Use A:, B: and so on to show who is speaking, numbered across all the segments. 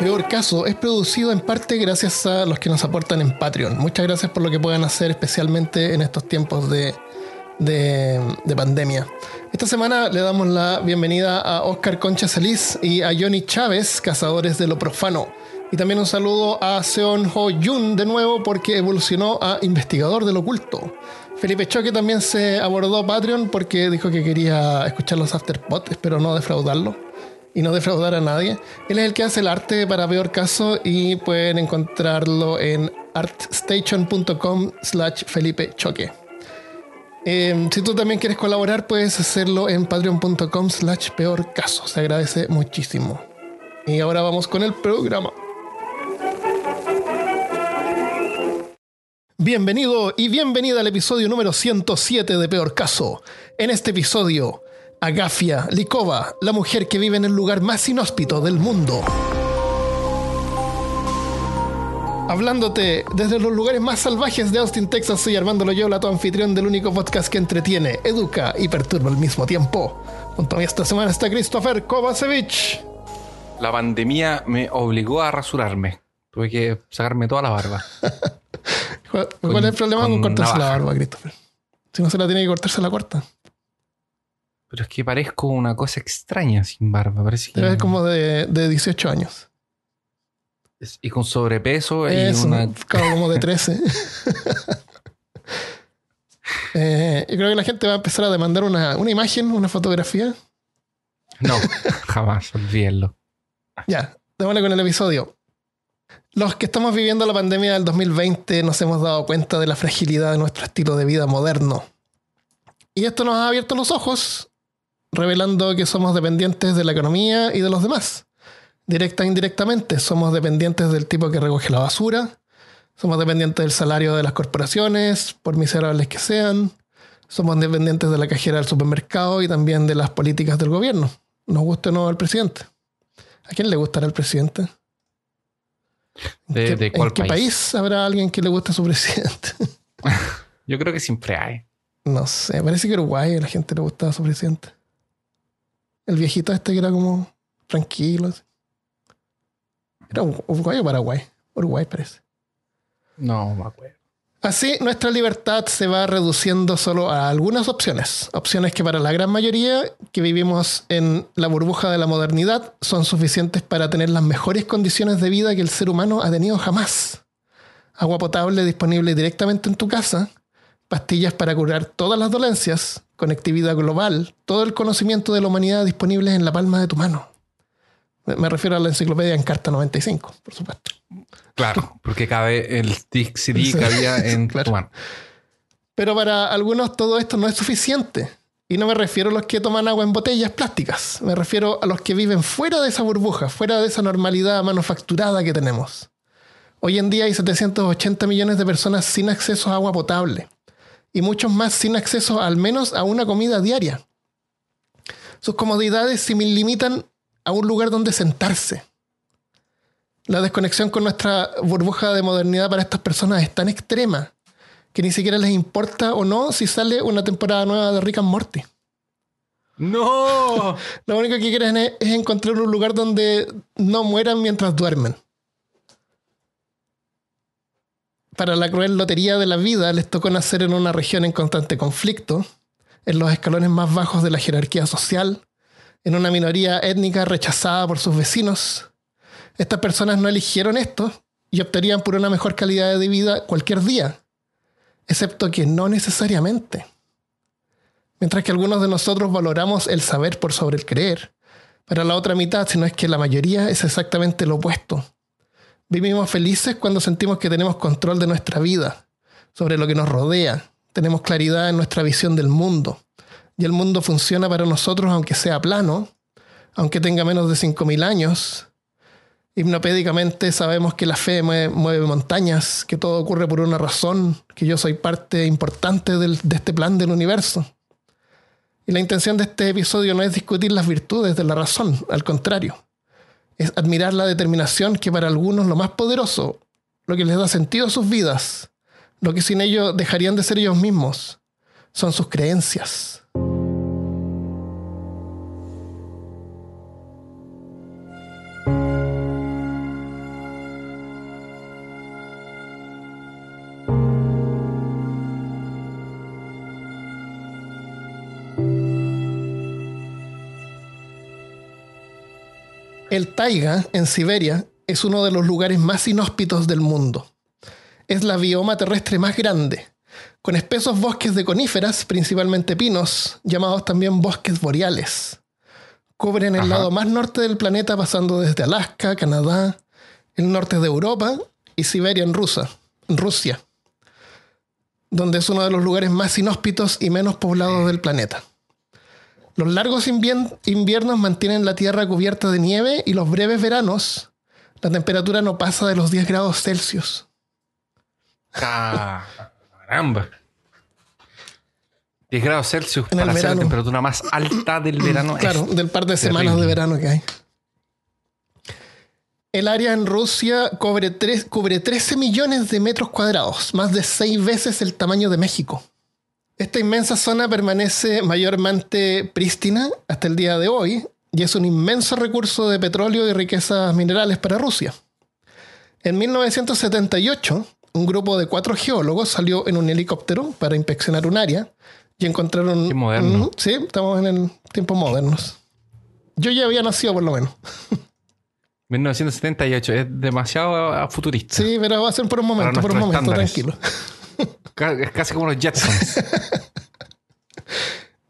A: Peor Caso es producido en parte gracias a los que nos aportan en Patreon. Muchas gracias por lo que puedan hacer, especialmente en estos tiempos de, de, pandemia. Esta semana le damos la bienvenida a Oscar Concha Celis y a Johnny Chávez, cazadores de lo profano. Y también un saludo a Seon Ho Yun de nuevo porque evolucionó a investigador del oculto. Felipe Choque también se abordó Patreon porque dijo que quería escuchar los afterpod, espero no defraudarlo y no defraudar a nadie. Él es el que hace el arte para Peor Caso y pueden encontrarlo en artstation.com slash Felipe Choque. Em, si tú también quieres colaborar, puedes hacerlo en patreon.com slash peor caso. Se agradece muchísimo. Y ahora vamos con el programa. Bienvenido y bienvenida al episodio número 107 de Peor Caso. En este episodio, Agafia Likova, la mujer que vive en el lugar más inhóspito del mundo. Hablándote desde los lugares más salvajes de Austin, Texas, soy Armando Loyola, tu anfitrión del único podcast que entretiene, educa y perturba al mismo tiempo. Junto a mí esta semana está Christopher Kovacevic.
B: La pandemia me obligó a rasurarme. Tuve que sacarme toda la barba.
A: ¿Cuál, es el problema con, cortarse la barba, Christopher? Si no se la tiene que cortarse la corta.
B: Pero es que parezco una cosa extraña sin barba. Parece
A: que... como de, de 18 años.
B: y con sobrepeso y una...
A: como de 13. eh, yo creo que la gente va a empezar a demandar una, una imagen, una fotografía.
B: No, jamás, olvídenlo.
A: Ya, démosle con el episodio. Los que estamos viviendo la pandemia del 2020 nos hemos dado cuenta de la fragilidad de nuestro estilo de vida moderno. Y esto nos ha abierto los ojos revelando que somos dependientes de la economía y de los demás. Directa e indirectamente, somos dependientes del tipo que recoge la basura, somos dependientes del salario de las corporaciones, por miserables que sean, somos dependientes de la cajera del supermercado y también de las políticas del gobierno. Nos guste o no el presidente. ¿A quién le gustará el presidente?
B: ¿De, qué, cuál
A: país? habrá alguien que le guste a su presidente?
B: Yo creo que siempre hay.
A: No sé, parece que Uruguay a la gente le gusta a su presidente. El viejito este que era como tranquilo. Era Uruguay o Paraguay. Uruguay parece.
B: No, me acuerdo.
A: Así, nuestra libertad se va reduciendo solo a algunas opciones. Opciones que para la gran mayoría que vivimos en la burbuja de la modernidad son suficientes para tener las mejores condiciones de vida que el ser humano ha tenido jamás. Agua potable disponible directamente en tu casa, pastillas para curar todas las dolencias, conectividad global, todo el conocimiento de la humanidad disponible en la palma de tu mano. Me refiero a la enciclopedia en carta 95, por supuesto.
B: Claro, porque cabe el CD cabía en tu mano.
A: Pero para algunos todo esto no es suficiente. Y no me refiero a los que toman agua en botellas plásticas. Me refiero a los que viven fuera de esa burbuja, fuera de esa normalidad manufacturada que tenemos. Hoy en día hay 780 millones de personas sin acceso a agua potable y muchos más sin acceso al menos a una comida diaria. Sus comodidades se limitan a un lugar donde sentarse. La desconexión con nuestra burbuja de modernidad para estas personas es tan extrema que ni siquiera les importa o no si sale una temporada nueva de Rick and Morty.
B: ¡No!
A: Lo único que quieren es encontrar un lugar donde no mueran mientras duermen. Para la cruel lotería de la vida les tocó nacer en una región en constante conflicto, en los escalones más bajos de la jerarquía social, en una minoría étnica rechazada por sus vecinos. Estas personas no eligieron esto y optarían por una mejor calidad de vida cualquier día, excepto que no necesariamente. Mientras que algunos de nosotros valoramos el saber por sobre el creer, para la otra mitad, si no es que la mayoría es exactamente lo opuesto Vivimos felices cuando sentimos que tenemos control de nuestra vida, sobre lo que nos rodea, tenemos claridad en nuestra visión del mundo. Y el mundo funciona para nosotros aunque sea plano, aunque tenga menos de 5.000 años. Hipnopédicamente sabemos que la fe mueve, montañas, que todo ocurre por una razón, que yo soy parte importante de este plan del universo. Y la intención de este episodio no es discutir las virtudes de la razón, al contrario es admirar la determinación que para algunos lo más poderoso, lo que les da sentido a sus vidas, lo que sin ello dejarían de ser ellos mismos, son sus creencias. Taiga, en Siberia, es uno de los lugares más inhóspitos del mundo. Es la bioma terrestre más grande, con espesos bosques de coníferas, principalmente pinos, llamados también bosques boreales. Cubren el
B: Ajá.
A: lado más norte del planeta pasando desde Alaska, Canadá, el norte de Europa y Siberia en Rusia, en Rusia, donde es uno de los lugares más inhóspitos y menos poblados del planeta. Los largos inviernos mantienen la Tierra cubierta de nieve y los breves veranos, la temperatura no pasa de los 10 grados Celsius.
B: Ca- Caramba. 10 grados Celsius
A: En el
B: para ser la
A: verano.
B: temperatura más alta del verano. es
A: Claro, del par de semanas de verano que hay. El área en Rusia cubre, cubre 13 millones de metros cuadrados, más de seis veces el tamaño de México. Esta inmensa zona permanece mayormente prístina hasta el día de hoy y es un inmenso recurso de petróleo y riquezas minerales para Rusia. En 1978, un grupo de cuatro geólogos salió en un helicóptero para inspeccionar un área y encontraron...
B: Qué moderno.
A: Sí, estamos en el tiempos modernos. Yo ya había nacido por lo menos.
B: 1978. Es demasiado ah, futurista.
A: Sí, pero va a ser por un momento, por un momento,
B: estándares.
A: tranquilo.
B: Es casi como los Jetsons.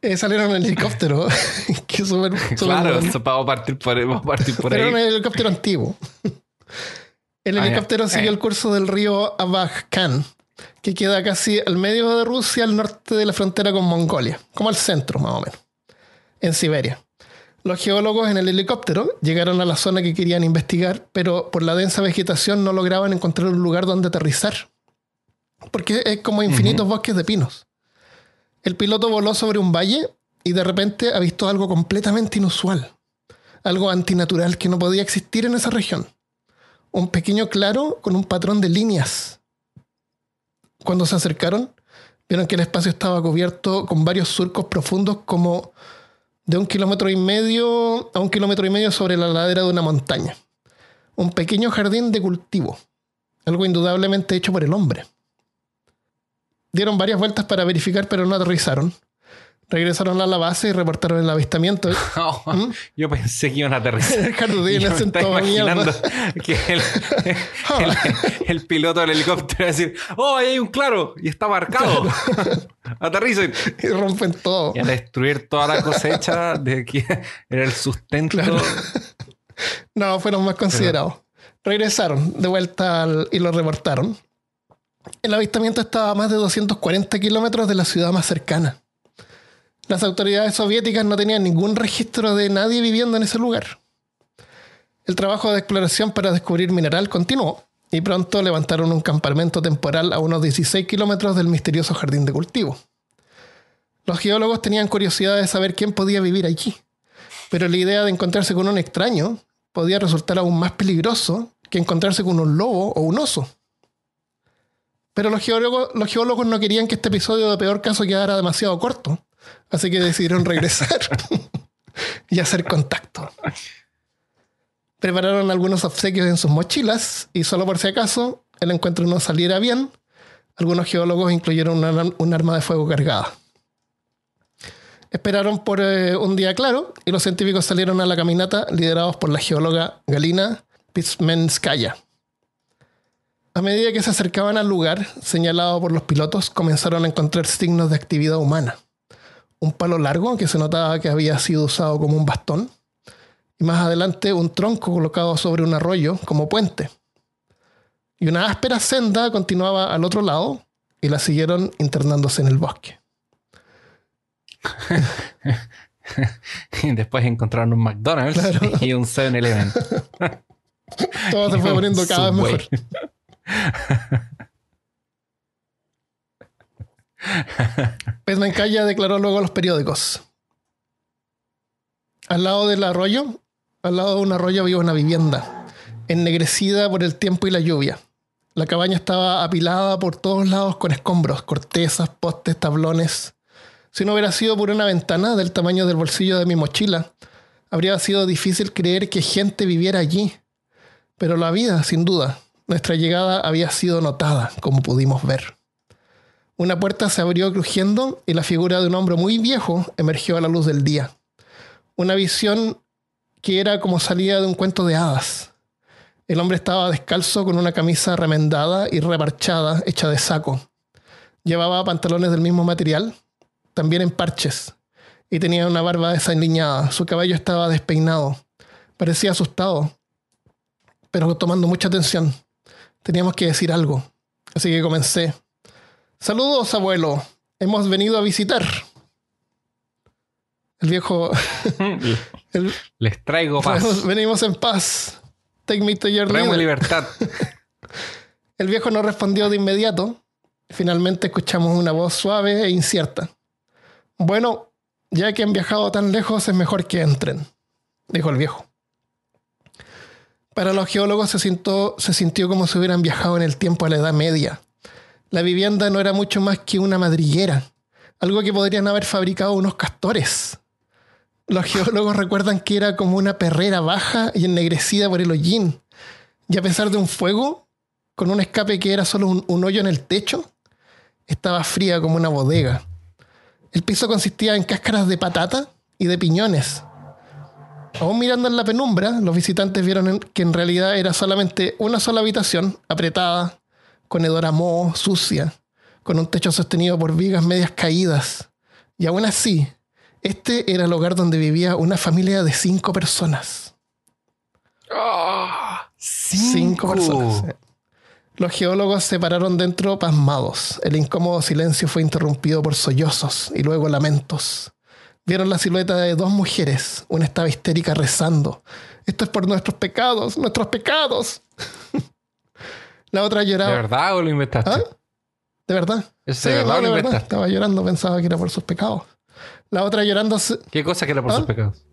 A: Eh, salieron en el helicóptero. que súper
B: claro, vamos a partir por, vamos a partir por ahí.
A: era un helicóptero antiguo. El
B: Ah,
A: helicóptero siguió
B: Eh.
A: el curso del río Abaj-Khan, que queda casi al medio de Rusia, al norte de la frontera con Mongolia, como al centro más o menos, en Siberia. Los geólogos en el helicóptero llegaron a la zona que querían investigar, pero por la densa vegetación no lograban encontrar un lugar donde aterrizar, porque es como infinitos bosques de pinos. El piloto voló sobre un valle y de repente avistó algo completamente inusual, algo antinatural que no podía existir en esa región un pequeño claro con un patrón de líneas. Cuando se acercaron, vieron que el espacio estaba cubierto con varios surcos profundos como de un kilómetro y medio a un kilómetro y medio sobre la ladera de una montaña. Un pequeño jardín de cultivo, algo indudablemente hecho por el hombre. Dieron varias vueltas para verificar, pero no aterrizaron. Regresaron a la base y reportaron el avistamiento.
B: Oh, Yo pensé que iban a aterrizar.
A: El jardín
B: yo me imaginando que el, el- el piloto del helicóptero va a decir, oh, ahí hay un claro y está marcado. Aterricen.
A: Y rompen todo.
B: Y a destruir toda la cosecha de que era el sustento.
A: Claro. No, fueron más considerados. Regresaron de vuelta al- y lo reportaron. El avistamiento estaba a más de 240 kilómetros de la ciudad más cercana. Las autoridades soviéticas no tenían ningún registro de nadie viviendo en ese lugar. El trabajo de exploración para descubrir mineral continuó y pronto levantaron un campamento temporal a unos 16 kilómetros del misterioso jardín de cultivo. Los geólogos tenían curiosidad de saber quién podía vivir allí, pero la idea de encontrarse con un extraño podía resultar aún más peligroso que encontrarse con un lobo o un oso. Pero los geólogos, no querían que este episodio de peor caso quedara demasiado corto, así que decidieron regresar y hacer contacto. Prepararon algunos obsequios en sus mochilas y solo por si acaso el encuentro no saliera bien, algunos geólogos incluyeron una- un arma de fuego cargada. Esperaron por eh, un día claro y los científicos salieron a la caminata liderados por la geóloga Galina Pismenskaya. A medida que se acercaban al lugar señalado por los pilotos, comenzaron a encontrar signos de actividad humana. Un palo largo que se notaba que había sido usado como un bastón y más adelante un tronco colocado sobre un arroyo como puente. Y una áspera senda continuaba al otro lado y la siguieron internándose en el bosque.
B: Después encontraron un McDonald's
A: Claro.
B: y un 7-Eleven.
A: Todo se fue poniendo cada vez
B: Subway.
A: Mejor. Pesmencaya declaró luego a los periódicos. Al lado del arroyo, al lado de un arroyo había una vivienda, ennegrecida por el tiempo y la lluvia. La cabaña estaba apilada por todos lados con escombros, cortezas, postes, tablones. Si no hubiera sido por una ventana del tamaño del bolsillo de mi mochila, habría sido difícil creer que gente viviera allí. Pero la vida, sin duda. Nuestra llegada había sido notada, como pudimos ver. Una puerta se abrió crujiendo y la figura de un hombre muy viejo emergió a la luz del día. Una visión que era como salida de un cuento de hadas. El hombre estaba descalzo con una camisa remendada y reparchada, hecha de saco. Llevaba pantalones del mismo material, también en parches, y tenía una barba desaliñada. Su cabello estaba despeinado. Parecía asustado, pero tomando mucha atención. Teníamos que decir algo, así que comencé. Saludos, abuelo. Hemos venido a visitar. El viejo.
B: Les traigo paz.
A: Venimos en paz. Take me to your
B: Traemos libertad.
A: El viejo no respondió de inmediato. Finalmente escuchamos una voz suave e incierta. Bueno, ya que han viajado tan lejos, es mejor que entren, dijo el viejo. Para los geólogos se sintió, se sintió como si hubieran viajado en el tiempo a la Edad Media. La vivienda no era mucho más que una madriguera, algo que podrían haber fabricado unos castores. Los geólogos recuerdan que era como una perrera baja y ennegrecida por el hollín. Y a pesar de un fuego, con un escape que era solo un, un hoyo en el techo, estaba fría como una bodega. El piso consistía en cáscaras de patata y de piñones. Aún mirando en la penumbra, los visitantes vieron que en realidad era solamente una sola habitación, apretada, con hedor a moho, sucia, con un techo sostenido por vigas medias caídas. Y aún así, este era el hogar donde vivía una familia de cinco personas.
B: Ah,
A: Cinco personas. eh. Los geólogos se pararon dentro pasmados. El incómodo silencio fue interrumpido por sollozos y luego lamentos. Vieron la silueta de dos mujeres. Una estaba histérica rezando. Esto es por nuestros pecados, nuestros pecados. la otra
B: ¿De
A: lloraba.
B: verdad o lo inventaste?
A: ¿Ah? ¿De verdad?
B: ¿Es de verdad
A: no,
B: lo
A: de verdad. Estaba llorando, pensaba que era por sus pecados. La otra llorando. se-
B: ¿Qué cosa que era por
A: ¿Ah?
B: sus pecados?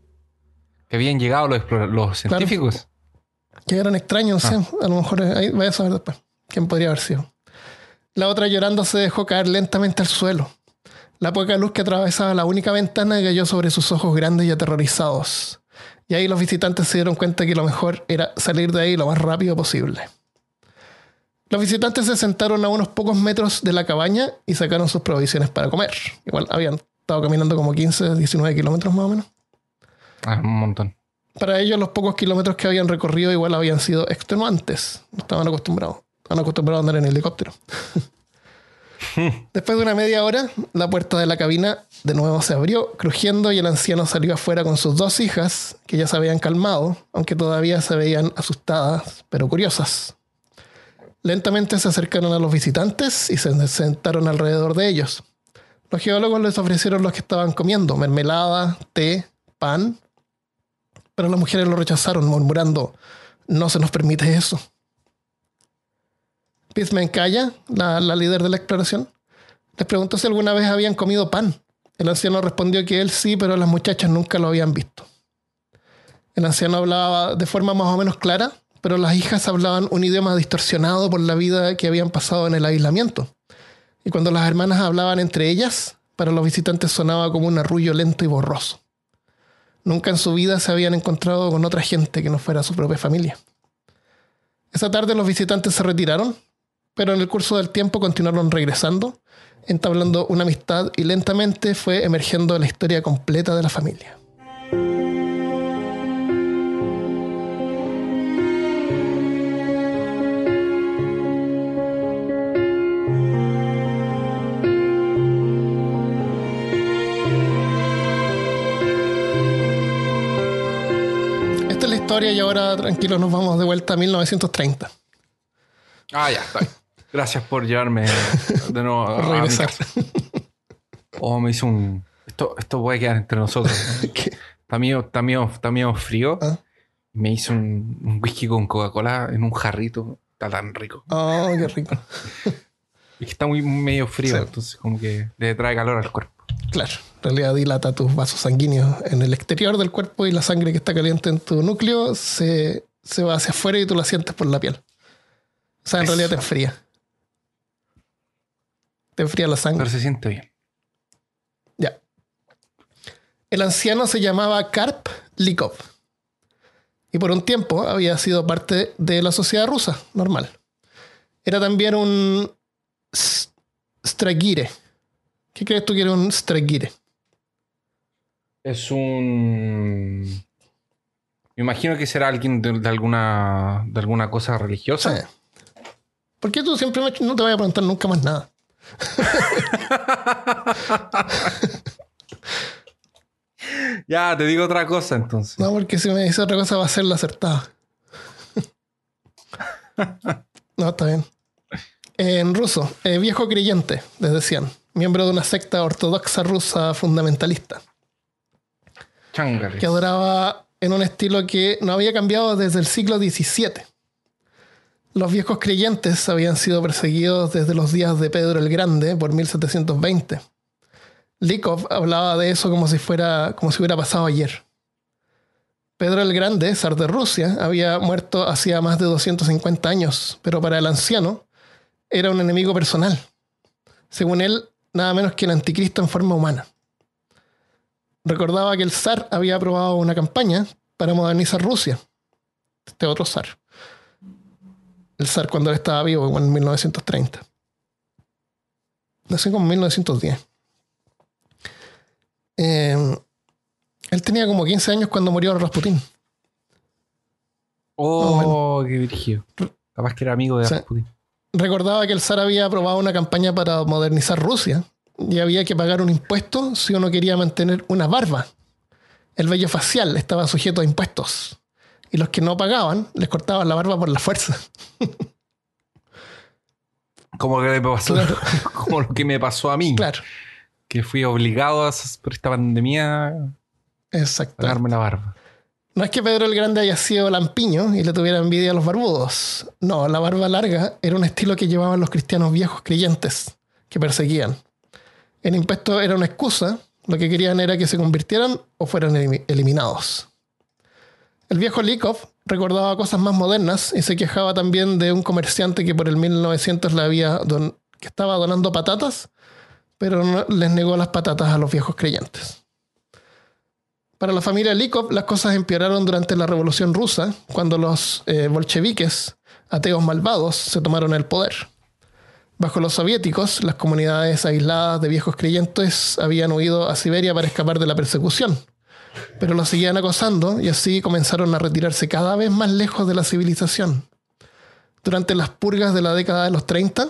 B: Que habían llegado los, los científicos.
A: Que eran extraños,
B: Ah.
A: sí. A lo mejor eh, ahí vaya a saber después quién podría haber sido. La otra llorando se dejó caer lentamente al suelo. La poca luz que atravesaba la única ventana cayó sobre sus ojos grandes y aterrorizados. Y ahí los visitantes se dieron cuenta que lo mejor era salir de ahí lo más rápido posible. Los visitantes se sentaron a unos pocos metros de la cabaña y sacaron sus provisiones para comer. Igual habían estado caminando como 15, 19 kilómetros más o menos.
B: Ah, un montón.
A: Para ellos los pocos kilómetros que habían recorrido igual habían sido extenuantes. No estaban acostumbrados. Estaban acostumbrados a andar en helicóptero. Después de una media hora, la puerta de la cabina de nuevo se abrió, crujiendo, y el anciano salió afuera con sus dos hijas, que ya se habían calmado, aunque todavía se veían asustadas, pero curiosas. Lentamente se acercaron a los visitantes y se sentaron alrededor de ellos. Los geólogos les ofrecieron lo que estaban comiendo, mermelada, té, pan, pero las mujeres lo rechazaron, murmurando, no se nos permite eso. Pismen Kaya, la, la líder de la exploración, les preguntó si alguna vez habían comido pan. El anciano respondió que él sí, pero las muchachas nunca lo habían visto. El anciano hablaba de forma más o menos clara, pero las hijas hablaban un idioma distorsionado por la vida que habían pasado en el aislamiento. Y cuando las hermanas hablaban entre ellas, para los visitantes sonaba como un arrullo lento y borroso. Nunca en su vida se habían encontrado con otra gente que no fuera su propia familia. Esa tarde los visitantes se retiraron, pero en el curso del tiempo continuaron regresando, entablando una amistad y lentamente fue emergiendo la historia completa de la familia. Esta es la historia y ahora tranquilos nos vamos de vuelta a 1930.
B: Ah, ya, está bien. Gracias por llevarme de nuevo a,
A: Por
B: a mi
A: regresar.
B: casa. Oh, me hizo un... Esto, esto puede quedar entre nosotros. Está medio, está medio- está medio frío.
A: Ah.
B: Me hizo un, un whisky con Coca-Cola en un jarrito. Está tan rico.
A: Oh, qué rico.
B: Y que está muy medio frío,
A: Sí.
B: entonces como que le trae calor al cuerpo.
A: Claro, en realidad dilata tus vasos sanguíneos en el exterior del cuerpo y la sangre que está caliente en tu núcleo se, se va hacia afuera y tú la sientes por la piel. O sea, en
B: Eso.
A: realidad te enfría. Te enfría la sangre.
B: Pero se siente bien.
A: Ya. El anciano se llamaba Karp Likov. Y por un tiempo había sido parte de la sociedad rusa, normal. Era también un stragire. ¿Qué crees tú que era un stragire?
B: Es un... Me imagino que será alguien de, de alguna, de alguna cosa religiosa.
A: Sí. ¿Por qué tú siempre me- no te voy a preguntar nunca más nada?
B: Ya, te digo otra cosa entonces.
A: No, porque si me dice otra cosa va a ser la acertada. no, está bien. En ruso, eh, viejo creyente, les decían. Miembro de una secta ortodoxa rusa fundamentalista.
B: Chángales.
A: que adoraba en un estilo que no había cambiado desde el siglo XVII. Los viejos creyentes habían sido perseguidos desde los días de Pedro el Grande por 1720. Likov hablaba de eso como si fuera como si hubiera pasado ayer. Pedro el Grande, zar de Rusia, había muerto hacía más de 250 años, pero para el anciano era un enemigo personal. Según él, nada menos que el anticristo en forma humana recordaba que el zar había aprobado una campaña para modernizar Rusia. Este otro zar. El zar cuando él estaba vivo, en 1930. Nació como en 1910. Eh, él tenía como 15 años cuando murió Rasputín.
B: Oh, qué virgio. Capaz que era amigo de
A: Sí.
B: Rasputin.
A: Recordaba que el zar había aprobado una campaña para modernizar Rusia y había que pagar un impuesto si uno quería mantener una barba. El vello facial estaba sujeto a impuestos. Y los que no pagaban les cortaban la barba por la fuerza.
B: Como que me pasó,
A: Claro.
B: como lo que me pasó a mí.
A: Claro,
B: Que fui obligado a, por esta pandemia a pagarme la barba.
A: No es que Pedro el Grande haya sido lampiño y le tuviera envidia a los barbudos. No, la barba larga era un estilo que llevaban los cristianos viejos creyentes que perseguían. El impuesto era una excusa, lo que querían era que se convirtieran o fueran elimi- eliminados. El viejo Likov recordaba cosas más modernas y se quejaba también de un comerciante que por el 1900 le había que estaba donando patatas, pero les negó las patatas a los viejos creyentes. Para la familia Likov, las cosas empeoraron durante la Revolución Rusa, cuando los eh, bolcheviques, ateos malvados, se tomaron el poder. Bajo los soviéticos, las comunidades aisladas de viejos creyentes habían huido a Siberia para escapar de la persecución, pero los seguían acosando y así comenzaron a retirarse cada vez más lejos de la civilización. Durante las purgas de la década de los 30,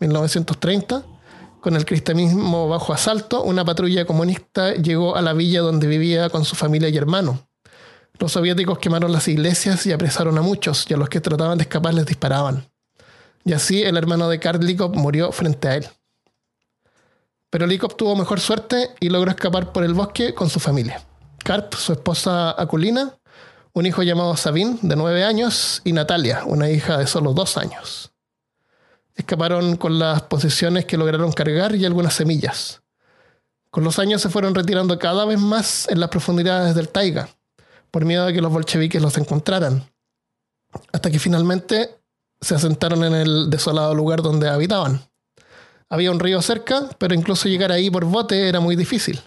A: 1930, con el cristianismo bajo asalto, una patrulla comunista llegó a la villa donde vivía con su familia y hermano. Los soviéticos quemaron las iglesias y apresaron a muchos, y a los que trataban de escapar les disparaban. Y así el hermano de Karl Likov murió frente a él. Pero Likov tuvo mejor suerte y logró escapar por el bosque con su familia. Karp, su esposa Akulina, un hijo llamado Sabin, de nueve años, y Natalia, una hija de solo dos años. Escaparon con las posesiones que lograron cargar y algunas semillas. Con los años se fueron retirando cada vez más en las profundidades del taiga, por miedo a que los bolcheviques los encontraran, hasta que finalmente se asentaron en el desolado lugar donde habitaban. Había un río cerca, pero incluso llegar ahí por bote era muy difícil.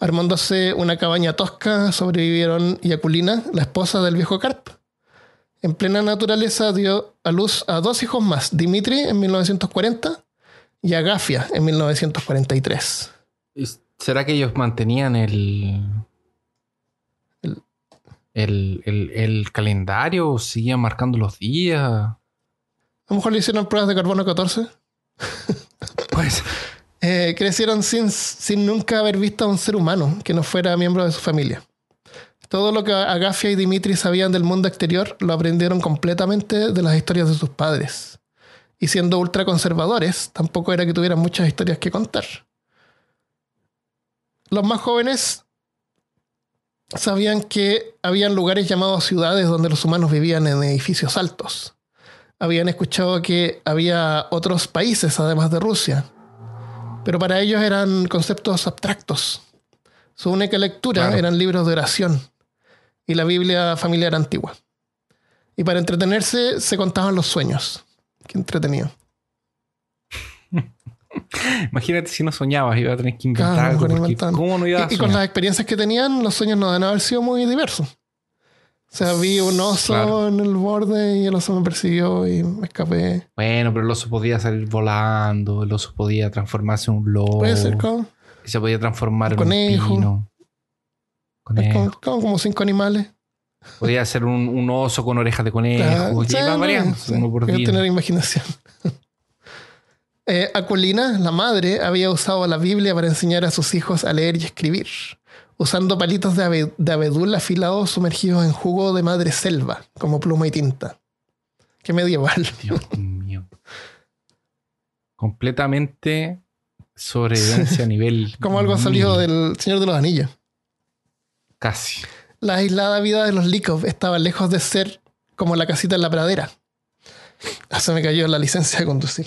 A: Armándose una cabaña tosca, sobrevivieron Yaculina, la esposa del viejo Karp. En plena naturaleza dio a luz a dos hijos más, Dimitri en 1940 y Agafia en 1943.
B: ¿Y ¿Será que ellos mantenían el.
A: El-
B: el, el, el calendario o seguían marcando los días?
A: A lo mejor le hicieron pruebas de carbono 14.
B: Pues.
A: Eh, crecieron sin, sin nunca haber visto a un ser humano que no fuera miembro de su familia. Todo lo que Agafia y Dimitri sabían del mundo exterior lo aprendieron completamente de las historias de sus padres. Y siendo ultraconservadores, tampoco era que tuvieran muchas historias que contar. Los más jóvenes sabían que habían lugares llamados ciudades donde los humanos vivían en edificios altos. Habían escuchado que había otros países además de Rusia, pero para ellos eran conceptos abstractos. Su única lectura
B: Claro.
A: eran libros de oración y la Biblia familiar antigua. Y para entretenerse se contaban los sueños. Qué entretenido.
B: Imagínate si no soñabas, iba a tener que inventar
A: Claro,
B: algo. porque. ¿Cómo no iba a
A: Y, y con las experiencias que tenían, los sueños no deben haber sido muy diversos. O sea, vi un oso
B: Claro.
A: en el borde y el oso me persiguió y me escapé.
B: Bueno, pero el oso podía salir volando, el oso podía transformarse en un lobo.
A: Puede ser como,
B: Y se podía transformar en
A: Conejo.
B: un pino. Conejo.
A: como, como- cinco animales.
B: Podía ser un, un oso con orejas de conejo.
A: Ah,
B: y
A: sí,
B: iba variando,
A: sí,
B: uno por
A: hay que
B: día.
A: tener imaginación. Eh, Aculina, la madre, había usado la Biblia para enseñar a sus hijos a leer y escribir, usando palitos de, abe- de abedul afilados sumergidos en jugo de madre selva, como pluma y tinta. Qué medieval.
B: Dios mío. Completamente sobrevivencia a nivel.
A: Como algo salido del Señor de los Anillos.
B: Casi.
A: La aislada vida de los Likov estaba lejos de ser como la casita en la pradera. Ah, se me cayó la licencia de conducir.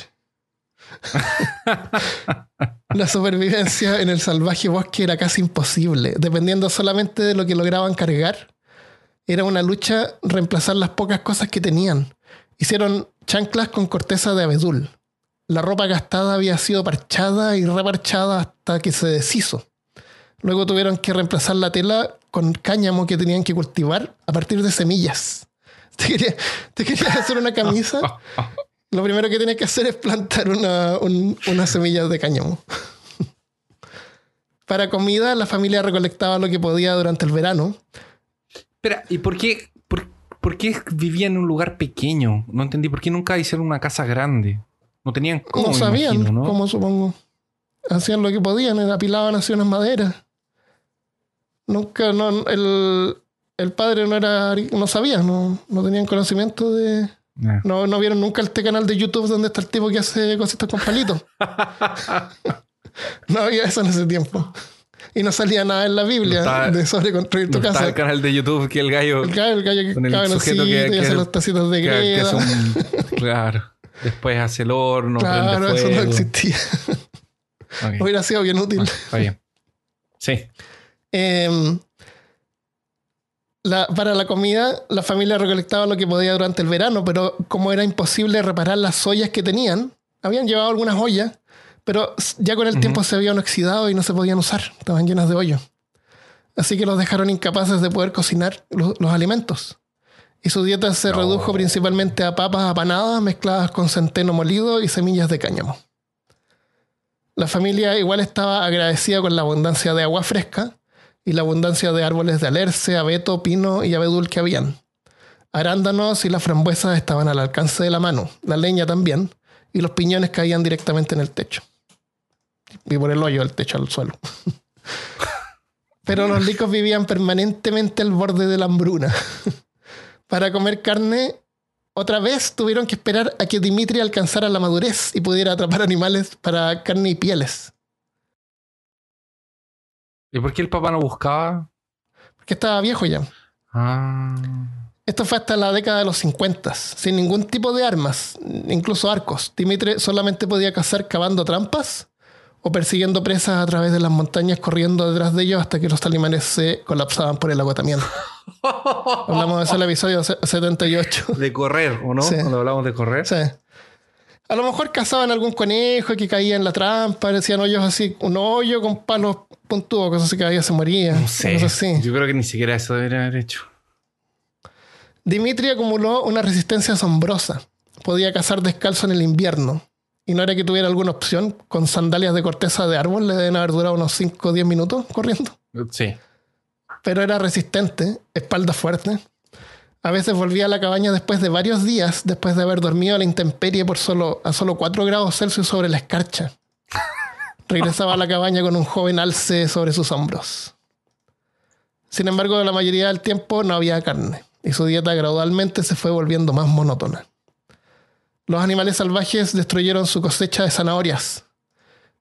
A: la supervivencia en el salvaje bosque era casi imposible, dependiendo solamente de lo que lograban cargar. Era una lucha reemplazar las pocas cosas que tenían. Hicieron chanclas con corteza de abedul. La ropa gastada había sido parchada y reparchada hasta que se deshizo. Luego tuvieron que reemplazar la tela con cáñamo que tenían que cultivar a partir de semillas. Te querías te querías hacer una camisa. Lo primero que tienes que hacer es plantar una, un- unas semillas de cáñamo. Para comida, la familia recolectaba lo que podía durante el verano.
B: Espera, ¿y por qué, por, por qué vivía en un lugar pequeño? No entendí. ¿Por qué nunca hicieron una casa grande? No tenían cómo,
A: no sabían
B: imagino, ¿no?
A: cómo, supongo. Hacían lo que podían, apilaban así unas maderas. Nunca, no, el, el padre no era, no sabía, no, no tenían conocimiento de,
B: Ah.
A: No, no vieron nunca este canal de YouTube donde está el tipo que hace cositas con palitos. no había eso en ese tiempo. Y no salía nada en la Biblia
B: No
A: de sobre construir tu
B: No está
A: casa.
B: el canal de YouTube que el gallo
A: El gallo, el gallo que
B: el
A: cabe en el sitio
B: que- que-
A: hace los tacitos de greda.
B: claro. Después hace el horno,
A: claro,
B: prende
A: eso
B: fuego.
A: no existía.
B: Ok,
A: Hubiera sido bien útil.
B: Está bien. Sí.
A: Eh, la- para la comida, la familia recolectaba lo que podía durante el verano, pero como era imposible reparar las ollas que tenían, habían llevado algunas ollas, pero ya con el tiempo se habían oxidado y no se podían usar, estaban llenas de hoyo. Así que los dejaron incapaces de poder cocinar los, los alimentos. Y su dieta se
B: No.
A: redujo principalmente a papas apanadas mezcladas con centeno molido y semillas de cáñamo. La familia igual estaba agradecida con la abundancia de agua fresca y la abundancia de árboles de alerce, abeto, pino y abedul que habían. Arándanos y las frambuesas estaban al alcance de la mano, la leña también, y los piñones caían directamente en el techo. Y por el hoyo del techo al suelo. Pero los licos vivían permanentemente al borde de la hambruna. Para comer carne, otra vez tuvieron que esperar a que Dimitri alcanzara la madurez y pudiera atrapar animales para carne y pieles.
B: ¿Y por qué el papá no buscaba?
A: Porque estaba viejo ya.
B: Ah.
A: Esto fue hasta la década de los 50, sin ningún tipo de armas, incluso arcos. Dimitri solamente podía cazar cavando trampas o persiguiendo presas a través de las montañas, corriendo detrás de ellos hasta que los talimanes se colapsaban por el agotamiento. Hablamos de eso en el episodio se- 78.
B: De correr, ¿o no?
A: Sí.
B: Cuando hablamos de correr.
A: Sí. A lo mejor cazaban algún conejo que caía en la trampa, decían hoyos así, un hoyo con palos puntudos, cosas así que caía se moría.
B: No sé.
A: cosas así.
B: Yo creo que ni siquiera eso debería haber hecho.
A: Dimitri acumuló una resistencia asombrosa. Podía cazar descalzo en el invierno. Y no era que tuviera alguna opción. Con sandalias de corteza de árbol le deben haber durado unos 5 o 10 minutos corriendo.
B: Sí.
A: Pero era resistente, espalda fuerte. A veces volvía a la cabaña después de varios días, después de haber dormido a la intemperie por solo, a solo 4 grados Celsius sobre la escarcha. Regresaba a la cabaña con un joven alce sobre sus hombros. Sin embargo, la mayoría del tiempo no había carne y su dieta gradualmente se fue volviendo más monótona. Los animales salvajes destruyeron su cosecha de zanahorias.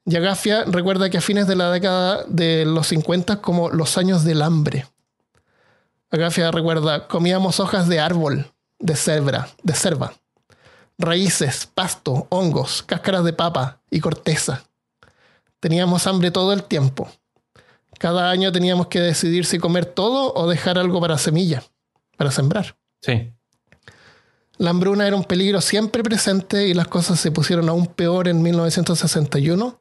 A: Yagafia recuerda que a fines de la década de los 50 como los años del hambre. Agafia recuerda, comíamos hojas de árbol, de cebra, de cerva, raíces, pasto, hongos, cáscaras de papa y corteza. Teníamos hambre todo el tiempo. Cada año teníamos que decidir si comer todo o dejar algo para semilla, para sembrar.
B: Sí.
A: La hambruna era un peligro siempre presente y las cosas se pusieron aún peor en 1961,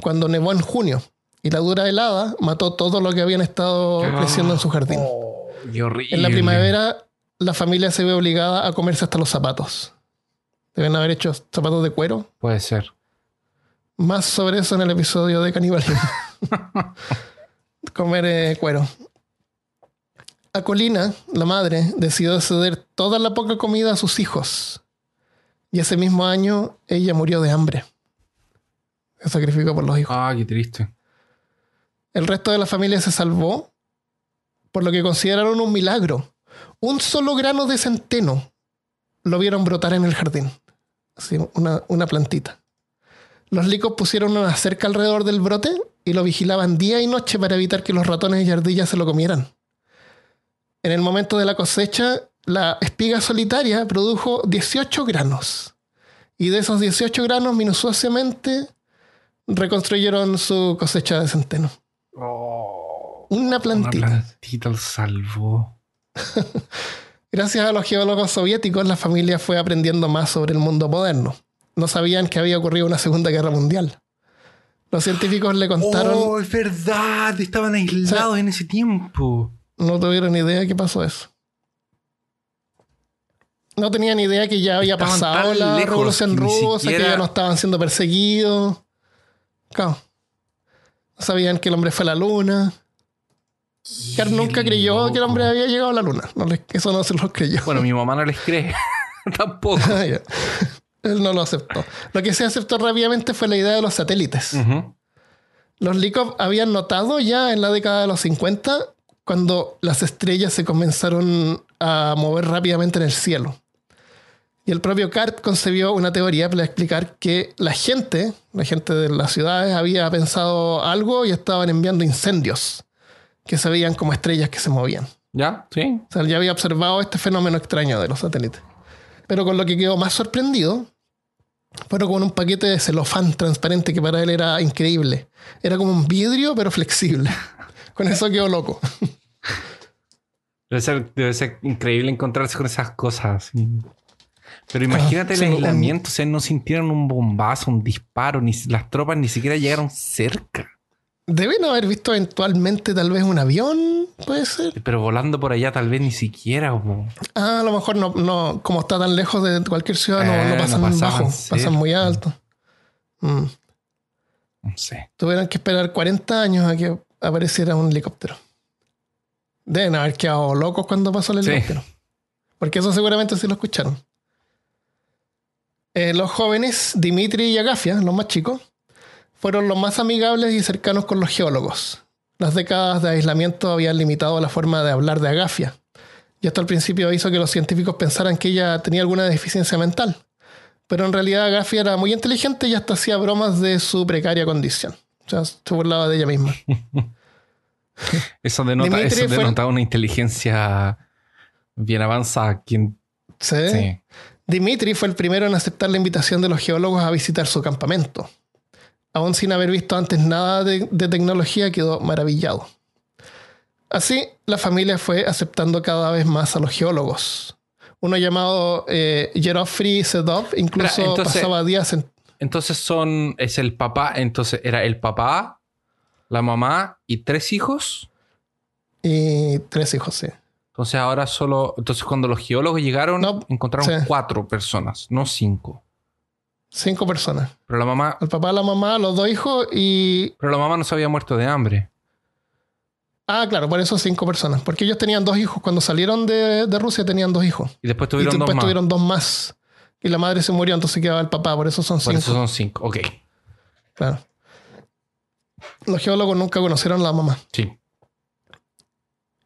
A: cuando nevó en junio y la dura helada mató todo lo que habían estado creciendo en su jardín. En la primavera, la familia se ve obligada a comerse hasta los zapatos. Deben haber hecho zapatos de cuero.
B: Puede ser.
A: Más sobre eso en el episodio de canibalismo. Comer eh, cuero. Acolina, la madre, decidió ceder toda la poca comida a sus hijos. Y ese mismo año ella murió de hambre. Se sacrificó por los hijos.
B: Ah, qué triste.
A: El resto de la familia se salvó, por lo que consideraron un milagro. Un solo grano de centeno lo vieron brotar en el jardín. Así, una, una plantita. Los licos pusieron una cerca alrededor del brote y lo vigilaban día y noche para evitar que los ratones y ardillas se lo comieran. En el momento de la cosecha, la espiga solitaria produjo 18 granos. Y de esos 18 granos, minuciosamente, reconstruyeron su cosecha de centeno.
B: Oh,
A: Una plantita.
B: Una plantita lo salvó.
A: Gracias a los geólogos soviéticos, la familia fue aprendiendo más sobre el mundo moderno. No sabían que había ocurrido una Segunda Guerra Mundial. Los científicos le contaron,
B: Oh, es verdad. Estaban aislados en ese tiempo.
A: no tuvieron idea de qué pasó eso. No tenían idea que ya había
B: Estaban
A: pasado la
B: lejos
A: revolución
B: que ni
A: rusa, que ya no estaban siendo perseguidos. Claro. No sabían que el hombre fue a la luna. Carl nunca creyó que el hombre había llegado a la luna. No les- eso no se lo creyó.
B: Bueno, mi mamá no les cree. Tampoco.
A: Ah. Él no lo aceptó. Lo que se aceptó rápidamente fue la idea de los satélites. Los Likov habían notado ya en la década de los 50 cuando las estrellas se comenzaron a mover rápidamente en el cielo. Y el propio Cart concebió una teoría para explicar que la gente, la gente de las ciudades, había pensado algo y estaban enviando incendios que se veían como estrellas que se movían.
B: ¿Ya? ¿Sí?
A: O sea, él ya había observado este fenómeno extraño de los satélites. Pero con lo que quedó más sorprendido fueron con un paquete de celofán transparente que para él era increíble. Era como un vidrio, pero flexible. Con eso quedó loco.
B: Debe ser, debe ser increíble encontrarse con esas cosas. Pero imagínate el
A: un-
B: aislamiento. O sea, no sintieron un bombazo, un disparo. Ni las tropas ni siquiera llegaron cerca.
A: Deben haber visto eventualmente tal vez un avión, puede ser.
B: Pero volando por allá tal vez ni siquiera. po.
A: Ah, a lo mejor no, no como está tan lejos de cualquier ciudad, no,
B: Eh,
A: no
B: no
A: pasan
B: pasaban
A: bajo, pasan muy alto. Mm.
B: No sé.
A: Tuvieron que esperar 40 años a que apareciera un helicóptero. Deben haber quedado locos cuando pasó el
B: Sí.
A: helicóptero. Porque eso seguramente sí lo escucharon. Eh, los jóvenes, Dimitri y Agafia, los más chicos, fueron los más amigables y cercanos con los geólogos. Las décadas de aislamiento habían limitado la forma de hablar de Agafia. Y esto al principio hizo que los científicos pensaran que ella tenía alguna deficiencia mental. Pero en realidad Agafia era muy inteligente y hasta hacía bromas de su precaria condición. O sea, se burlaba de ella misma.
B: Eso denota,
A: fue-
B: una inteligencia bien avanzada. Quien,
A: Sí.
B: sí.
A: Dimitri fue el primero en aceptar la invitación de los geólogos a visitar su campamento. Aún sin haber visto antes nada de, de tecnología, quedó maravillado. Así, la familia fue aceptando cada vez más a los geólogos. Uno llamado eh, Yerofri Sedov incluso
B: entonces-
A: pasaba días en...
B: Entonces son, es el papá, entonces era el papá, la mamá y tres hijos.
A: Y tres hijos, sí.
B: Entonces ahora solo, entonces cuando los geólogos llegaron,
A: No,
B: encontraron
A: sí.
B: cuatro personas, no cinco.
A: Cinco personas.
B: Pero la mamá,
A: El papá, la mamá, los dos hijos y...
B: pero la mamá no se había muerto de hambre.
A: Ah, claro, por eso cinco personas. Porque ellos tenían dos hijos. Cuando salieron de, de Rusia tenían dos hijos.
B: Y después
A: Y
B: tuvieron dos
A: después
B: más.
A: tuvieron dos más. Y la madre se murió, entonces quedaba el papá. Por eso son
B: Por
A: cinco.
B: eso son cinco. Ok.
A: Claro. Los geólogos nunca conocieron a la mamá.
B: Sí.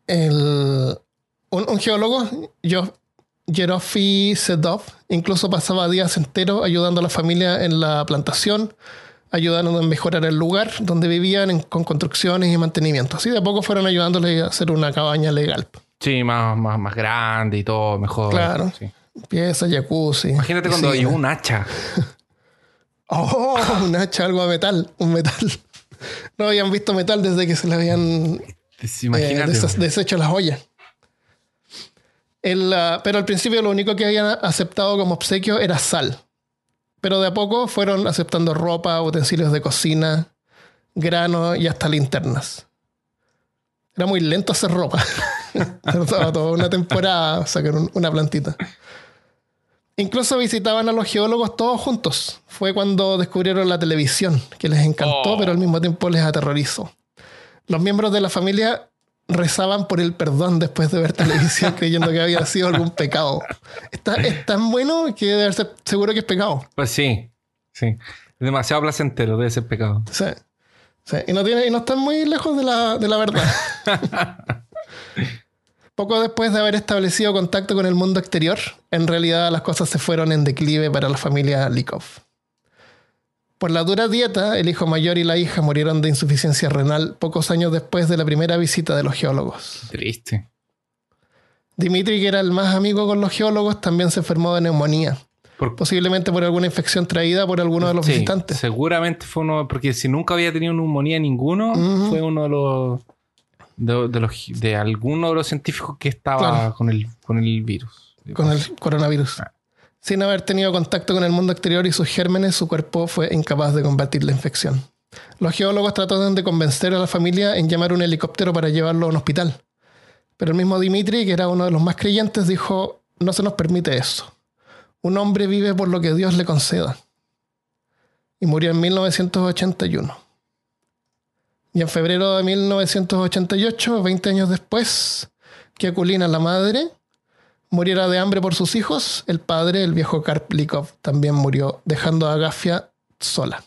A: El, un, un geólogo, yo, Jerofi Sedov, incluso pasaba días enteros ayudando a la familia en la plantación, ayudando a mejorar el lugar donde vivían en- con construcciones y mantenimiento. Así de a poco fueron ayudándole a hacer una cabaña legal.
B: Sí, más, más, más grande y todo, mejor.
A: Claro.
B: Sí.
A: Pieza, jacuzzi.
B: Imagínate cuando llegó un hacha.
A: Oh, un hacha, algo de metal, un metal. No habían visto metal desde que se le habían eh, deshecho las ollas. El, ah, pero al principio lo único que habían aceptado como obsequio era sal. Pero de a poco fueron aceptando ropa, utensilios de cocina, grano y hasta linternas. Era muy lento hacer ropa. Tardaba toda una temporada sacar un- una plantita. Incluso visitaban a los geólogos todos juntos. Fue cuando descubrieron la televisión, que les encantó,
B: Oh.
A: pero al mismo tiempo les aterrorizó. Los miembros de la familia rezaban por el perdón después de ver televisión creyendo que había sido algún pecado. Está, es tan bueno que debe ser seguro que es pecado.
B: Pues sí, sí. Demasiado placentero, debe ser pecado.
A: Sí. sí. Y, no tiene, y no están muy lejos de la, de la verdad. Poco después de haber establecido contacto con el mundo exterior, en realidad las cosas se fueron en declive para la familia Likov. Por la dura dieta, el hijo mayor y la hija murieron de insuficiencia renal pocos años después de la primera visita de los geólogos.
B: Triste.
A: Dimitri, que era el más amigo con los geólogos, también se enfermó de neumonía.
B: Por-
A: Posiblemente por alguna infección traída por alguno de los
B: Sí,
A: visitantes.
B: Seguramente fue uno, porque si nunca había tenido neumonía ninguno, fue uno de los de, de los de alguno de los científicos que estaba
A: Claro.
B: con el con el virus.
A: con el coronavirus. Sin haber tenido contacto con el mundo exterior y sus gérmenes, su cuerpo fue incapaz de combatir la infección. Los geólogos trataron de convencer a la familia en llamar un helicóptero para llevarlo a un hospital. Pero el mismo Dimitri, que era uno de los más creyentes, dijo, no se nos permite eso. Un hombre vive por lo que Dios le conceda. Y murió en 1981. Y en febrero de 1988, 20 años después, que Aculina, la madre, muriera de hambre por sus hijos, el padre, el viejo Karplikov, también murió, dejando a Agafia sola.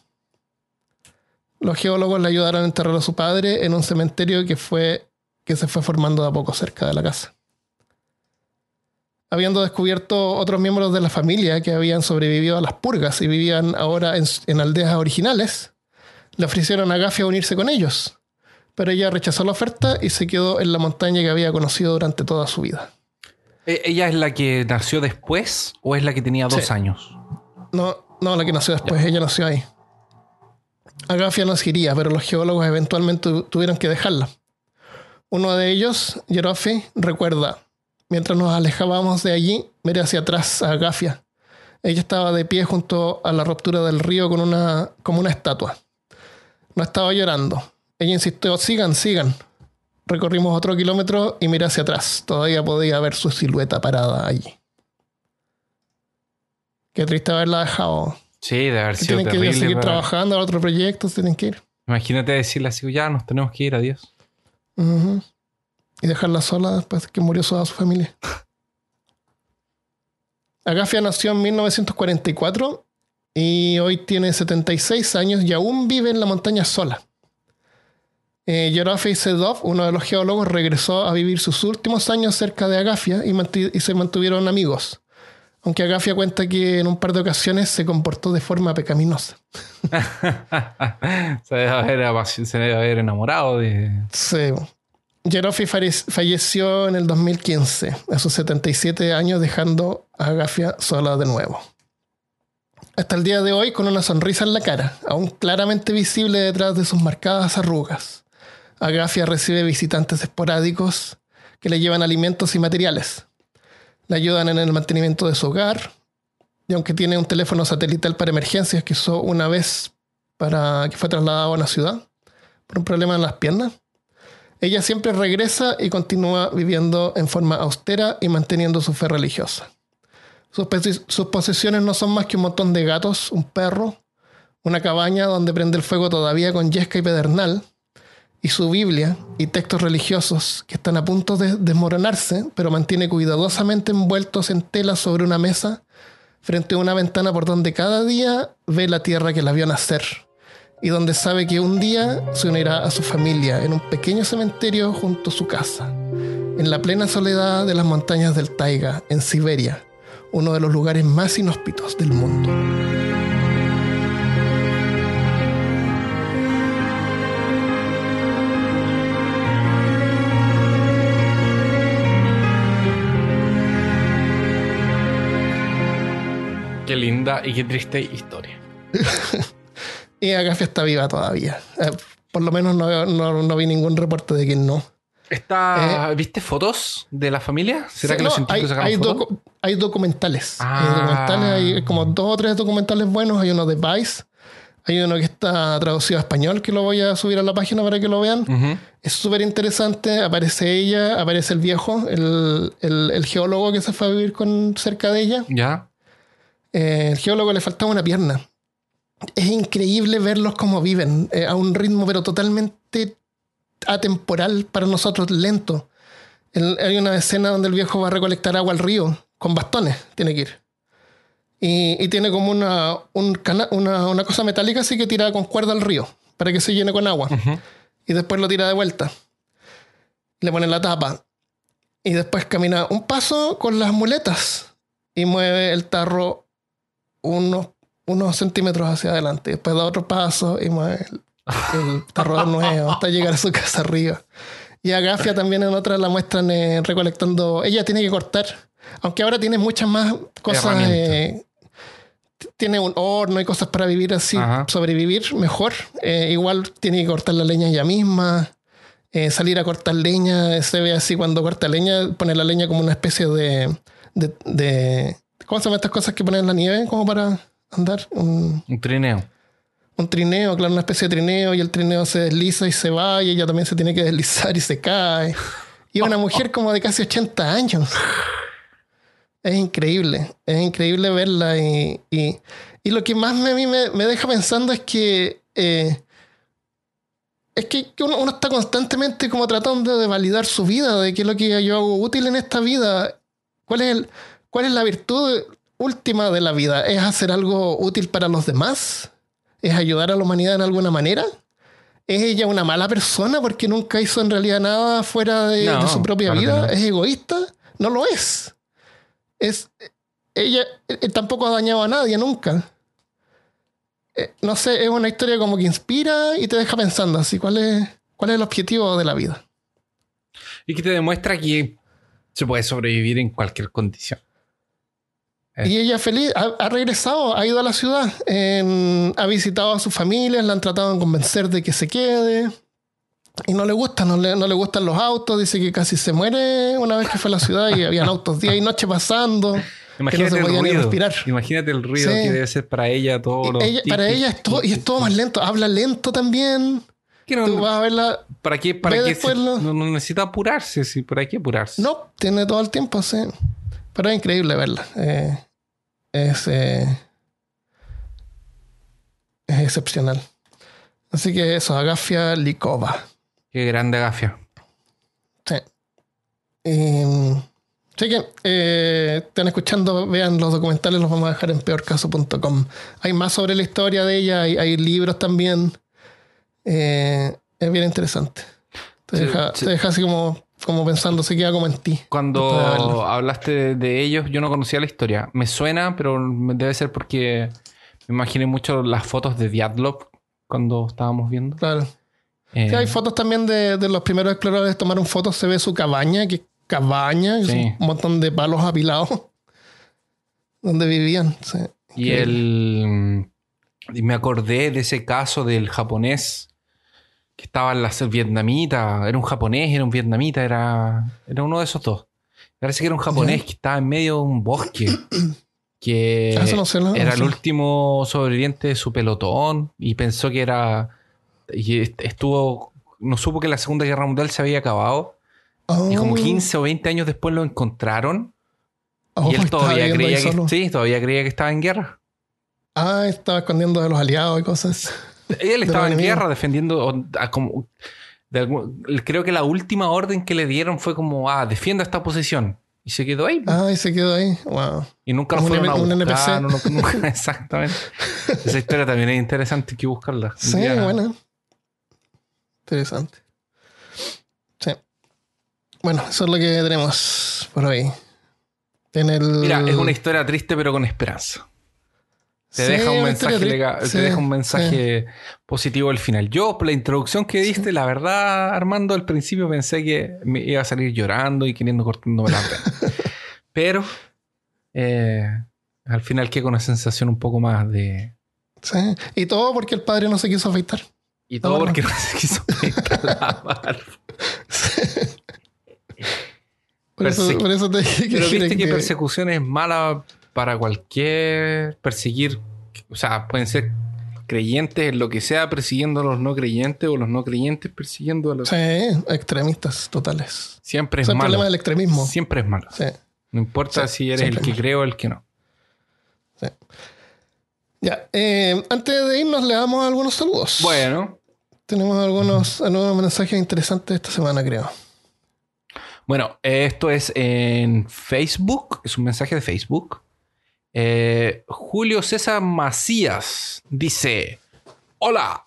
A: Los geólogos le ayudaron a enterrar a su padre en un cementerio que, fue, que se fue formando de a poco cerca de la casa. Habiendo descubierto otros miembros de la familia que habían sobrevivido a las purgas y vivían ahora en, aldeas originales, le ofrecieron a Agafia unirse con ellos, pero ella rechazó la oferta y se quedó en la montaña que había conocido durante toda su vida.
B: ¿E- ¿Ella es la que nació después o es la que tenía dos
A: Sí.
B: años?
A: No, no, la que nació después, ella nació ahí. Agafia iría, pero los geólogos eventualmente tu- tuvieron que dejarla. Uno de ellos, Jerofi, recuerda, mientras nos alejábamos de allí, miré hacia atrás a Agafia. Ella estaba de pie junto a la ruptura del río con una, como una estatua. No estaba llorando. Ella insistió, sigan, sigan. Recorrimos otro kilómetro y miré hacia atrás. Todavía podía ver su silueta parada allí. Qué triste haberla dejado.
B: Sí, debe haber sido
A: tienen que seguir trabajando en otros proyectos, tienen que ir.
B: Imagínate decirle así, ya nos tenemos que ir, adiós.
A: Y dejarla sola después que murió toda su familia. Agafia nació en 1944 y hoy tiene 76 años y aún vive en la montaña sola. Eh, Yerofei Sedov, uno de los geólogos, regresó a vivir sus últimos años cerca de Agafia y, se mantuvieron amigos. Aunque Agafia cuenta que en un par de ocasiones se comportó de forma pecaminosa.
B: se, debe haber, apasi- se debe haber enamorado de.
A: Sí. Jerofi fare- falleció en el 2015, a sus 77 años, dejando a Agafia sola de nuevo. Hasta el día de hoy, con una sonrisa en la cara, aún claramente visible detrás de sus marcadas arrugas, Agafia recibe visitantes esporádicos que le llevan alimentos y materiales. Le ayudan en el mantenimiento de su hogar, y aunque tiene un teléfono satelital para emergencias que usó una vez para que fue trasladado a una ciudad por un problema en las piernas, ella siempre regresa y continúa viviendo en forma austera y manteniendo su fe religiosa. Sus, sus posesiones no son más que un montón de gatos, un perro, una cabaña donde prende el fuego todavía con yesca y pedernal, y su Biblia y textos religiosos que están a punto de desmoronarse, pero mantiene cuidadosamente envueltos en tela sobre una mesa frente a una ventana por donde cada día ve la tierra que la vio nacer y donde sabe que un día se unirá a su familia en un pequeño cementerio junto a su casa, en la plena soledad de las montañas del Taiga, en Siberia, uno de los lugares más inhóspitos del mundo.
B: Qué linda y qué triste historia.
A: Y Agafia está viva todavía. Eh, por lo menos no, no- no vi ningún reporte de que no.
B: Está, ¿Viste fotos de la familia? ¿Será
A: Sí,
B: que los científicos
A: hay,
B: sacaron
A: hay
B: fotos?
A: docu- hay documentales.
B: Ah.
A: Hay documentales, hay como dos o tres documentales buenos. Hay uno de Vice. Hay uno que está traducido a español que lo voy a subir a la página para que lo vean. Es súper interesante. Aparece ella, aparece el viejo, el, el- el geólogo que se fue a vivir con, cerca de ella.
B: Ya.
A: Eh, el geólogo le faltaba una pierna. Es increíble verlos cómo viven eh, a un ritmo, pero totalmente atemporal para nosotros, lento. hay una escena donde el viejo va a recolectar agua al río con bastones, tiene que ir. Y, tiene como una, una, cosa metálica así que tira con cuerda al río para que se llene con agua. Y después lo tira de vuelta. Le pone la tapa. Y después camina un paso con las muletas y mueve el tarro unos, unos centímetros hacia adelante. Después da otro paso y mueve el, tarro de nuevo hasta llegar a su casa arriba. Y a Gafia también en otra la muestran eh, recolectando. Ella tiene que cortar. Aunque ahora tiene muchas más cosas. Eh, tiene un horno y cosas para vivir así, sobrevivir mejor. Eh, igual tiene que cortar la leña ella misma. salir a cortar leña, se ve así cuando corta leña, pone la leña como una especie de, de, ¿Cómo se llaman estas cosas que ponen en la nieve como para andar?
B: Un, trineo.
A: Un trineo, claro, una especie de trineo y el trineo se desliza y se va y ella también se tiene que deslizar y se cae. Y una mujer como de casi 80 años. Es increíble, es increíble verla y, y, lo que más me, a mí me, deja pensando es que eh, es que uno, uno, está constantemente como tratando de validar su vida, de qué es lo que yo hago útil en esta vida ¿Cuál es, el, ¿Cuál es la virtud última de la vida? ¿Es hacer algo útil para los demás? ¿Es ayudar a la humanidad en alguna manera? ¿Es ella una mala persona porque nunca hizo en realidad nada fuera de, su propia vida? ¿Es egoísta? No lo es. Es ella tampoco ha dañado a nadie nunca. Eh, no sé, es una historia como que inspira y te deja pensando así, ¿cuál es, cuál es el objetivo de la vida?
B: Y que te demuestra que se puede sobrevivir en cualquier condición.
A: Y ella feliz, ha, regresado, ha ido a la ciudad, ha visitado a sus familias, la han tratado de convencer de que se quede. Y no le gusta, no le, no le gustan los autos, dice que casi se muere una vez que fue a la ciudad y habían autos día y noche pasando.
B: Imagínate no se el ruido. Imagínate el ruido que debe ser para ella todo.
A: para ella es todo, y es todo más lento. Habla lento también.
B: Tú vas a verla. ¿Para qué? ¿Para qué no, necesita apurarse, sí. ¿Para qué apurarse?
A: No, tiene todo el tiempo, sí. Pero es increíble verla. Eh, es, eh, es excepcional. Así que eso, Agafia Likova.
B: Qué grande Agafia.
A: Sí. así que eh, están escuchando, vean los documentales, los vamos a dejar en peorcaso.com. Hay más sobre la historia de ella, hay, hay libros también. Eh, es bien interesante. Te, deja, así como, como pensando, se queda como en ti.
B: Cuando hablaste de, ellos, yo no conocía la historia. Me suena, pero debe ser porque me imaginé mucho las fotos de Diatlov cuando estábamos viendo.
A: Claro. Eh, hay fotos también de, los primeros exploradores. Tomaron fotos, se ve su cabaña, que cabaña, un montón de palos apilados donde vivían.
B: Y el. Y me acordé de ese caso del japonés que estaban las vietnamitas, era un japonés, era un vietnamita, era, era uno de esos dos. Parece que era un japonés que estaba en medio de un bosque, que ah, era el último sobreviviente de su pelotón y pensó que era, y estuvo, no supo que la Segunda Guerra Mundial se había acabado. Y como 15 o 20 años después lo encontraron. y él todavía creía que, sí, todavía creía que estaba en guerra.
A: Ah, estaba escondiendo a los aliados y cosas.
B: Él estaba en guerra defendiendo como, creo que la última orden que le dieron fue como, ah, defienda esta posición. Y se quedó ahí.
A: Ah, y se quedó ahí. Wow.
B: Y nunca lo fueron a buscar. No, no, exactamente. Esa historia también es interesante, hay que buscarla.
A: Sí, bueno. Interesante. Sí. Bueno, eso es lo que tenemos por hoy.
B: Mira, es una historia triste pero con esperanza. Te deja un mensaje, te deja un mensaje positivo al final. Yo, por la introducción que diste, la verdad, Armando, al principio pensé que me iba a salir llorando y queriendo cortándome la pena. Pero eh, al final quedé con una sensación un poco más de.
A: Sí. Y todo porque el padre no se quiso afeitar.
B: Y todo porque no se quiso afeitar la barba. Por, eso, por, eso, te dije que. Pero viste que persecución es mala para cualquier perseguir, o sea, pueden ser creyentes en lo que sea persiguiendo a los no creyentes o los no creyentes persiguiendo a los...
A: Sí, extremistas totales.
B: Siempre es malo.
A: el problema del extremismo.
B: Siempre es malo. Sí. No importa si eres el que cree o el que no. Sí.
A: Ya, eh, antes de irnos le damos algunos saludos.
B: Bueno.
A: Tenemos algunos, algunos mensajes interesantes esta semana, creo.
B: Bueno, esto es en Facebook, es un mensaje de Facebook. Eh, Julio César Macías dice: Hola,